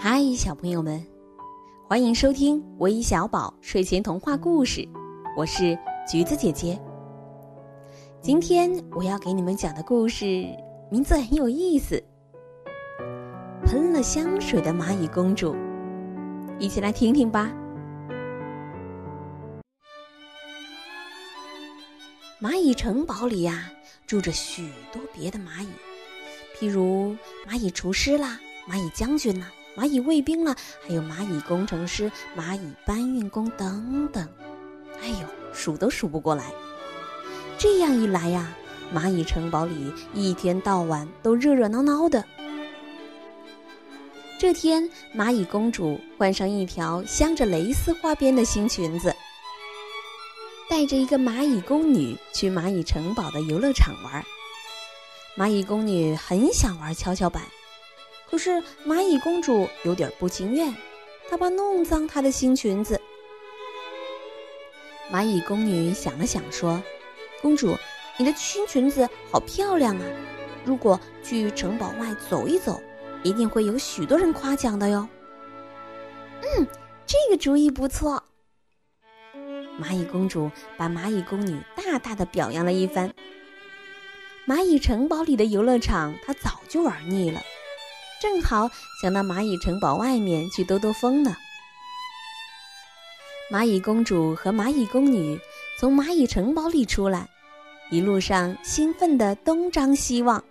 嗨，小朋友们，欢迎收听微小宝睡前童话故事。我是橘子姐姐。今天我要给你们讲的故事名字很有意思，《喷了香水的蚂蚁公主》。一起来听听吧。蚂蚁城堡里呀，住着许多别的蚂蚁，譬如蚂蚁厨师啦，蚂蚁将军啦。蚂蚁卫兵了，还有蚂蚁工程师、蚂蚁搬运工等等，哎呦，数都数不过来。这样一来呀，蚂蚁城堡里一天到晚都热热闹闹的。这天，蚂蚁公主换上一条镶着蕾丝花边的新裙子，带着一个蚂蚁宫女去蚂蚁城堡的游乐场玩。蚂蚁宫女很想玩跷跷板。可是蚂蚁公主有点不情愿，她怕弄脏她的新裙子。蚂蚁宫女想了想说：“公主，你的新裙子好漂亮啊！如果去城堡外走一走，一定会有许多人夸奖的哟。”嗯，这个主意不错。蚂蚁公主把蚂蚁宫女大大的表扬了一番。蚂蚁城堡里的游乐场，她早就玩腻了。正好想到蚂蚁城堡外面去兜兜风呢。蚂蚁公主和蚂蚁宫女从蚂蚁城堡里出来，一路上兴奋的东张西望。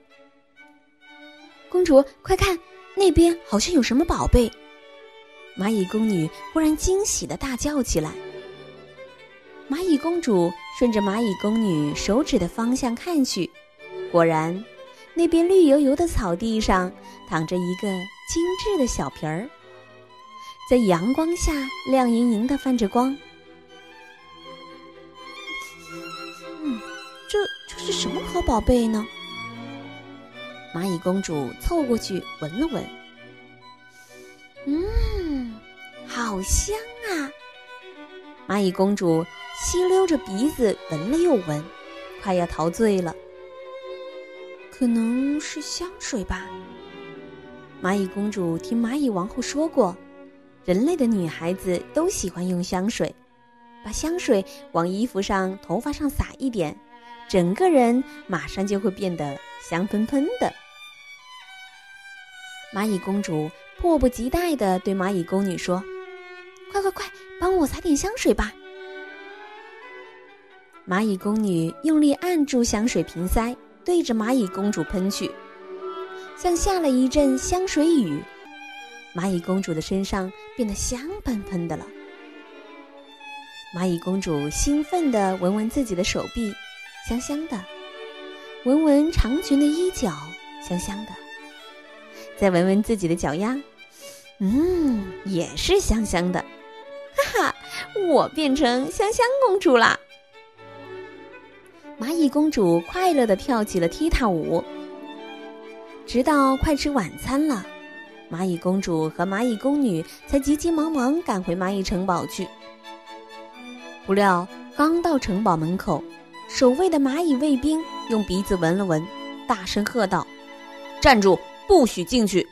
公主，快看，那边好像有什么宝贝！蚂蚁宫女忽然惊喜的大叫起来。蚂蚁公主顺着蚂蚁宫女手指的方向看去，果然。那边绿油油的草地上躺着一个精致的小瓶儿，在阳光下亮莹莹的泛着光。嗯，这这是什么好宝贝呢？蚂蚁公主凑过去闻了闻，嗯，好香啊！蚂蚁公主吸溜着鼻子闻了又闻，快要陶醉了。可能是香水吧。蚂蚁公主听蚂蚁王后说过，人类的女孩子都喜欢用香水，把香水往衣服上、头发上撒一点，整个人马上就会变得香喷喷的。蚂蚁公主迫不及待地对蚂蚁宫女说：“快快快，帮我撒点香水吧！”蚂蚁宫女用力按住香水瓶塞。对着蚂蚁公主喷去，像下了一阵香水雨，蚂蚁公主的身上变得香喷喷的了。蚂蚁公主兴奋地闻闻自己的手臂，香香的；闻闻长裙的衣角，香香的；再闻闻自己的脚丫，嗯，也是香香的。哈哈，我变成香香公主啦！公主快乐地跳起了踢踏舞，直到快吃晚餐了，蚂蚁公主和蚂蚁宫女才急急忙忙赶回蚂蚁城堡去。不料刚到城堡门口，守卫的蚂蚁卫兵用鼻子闻了闻，大声喝道：“站住，不许进去！”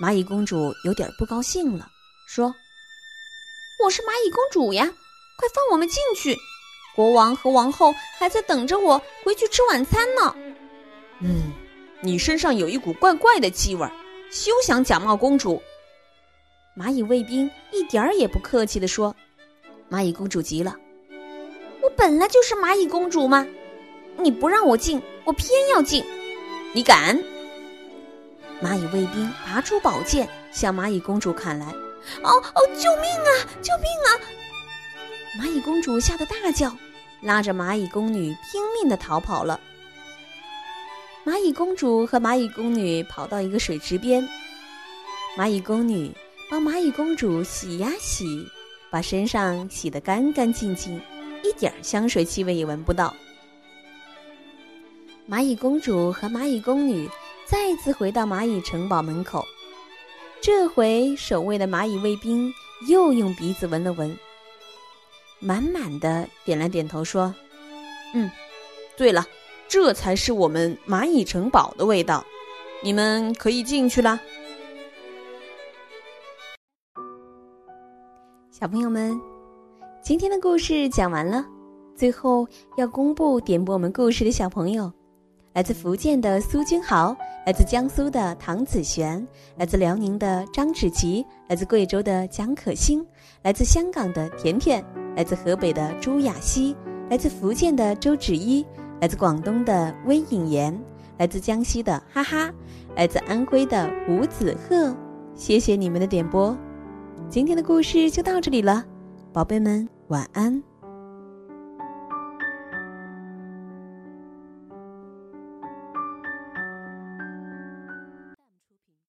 蚂蚁公主有点不高兴了，说：“我是蚂蚁公主呀，快放我们进去！”国王和王后还在等着我回去吃晚餐呢。嗯，你身上有一股怪怪的气味，休想假冒公主！蚂蚁卫兵一点儿也不客气地说。蚂蚁公主急了：“我本来就是蚂蚁公主嘛，你不让我进，我偏要进，你敢！”蚂蚁卫兵拔出宝剑向蚂蚁公主砍来。“哦哦，救命啊！救命啊！”蚂蚁公主吓得大叫，拉着蚂蚁宫女拼命的逃跑了。蚂蚁公主和蚂蚁宫女跑到一个水池边，蚂蚁宫女帮蚂蚁公主洗呀洗，把身上洗得干干净净，一点香水气味也闻不到。蚂蚁公主和蚂蚁宫女再次回到蚂蚁城堡门口，这回守卫的蚂蚁卫兵又用鼻子闻了闻。满满的点了点头说，嗯，对了，这才是我们蚂蚁城堡的味道，你们可以进去了。小朋友们，今天的故事讲完了，最后要公布点播我们故事的小朋友，来自福建的苏君豪，来自江苏的唐子璇，来自辽宁的张芷琪，来自贵州的蒋可欣。来自香港的甜甜，来自河北的朱雅熙，来自福建的周芷一，来自广东的温颖妍，来自江西的哈哈，来自安徽的吴子鹤。谢谢你们的点播，今天的故事就到这里了，宝贝们晚安。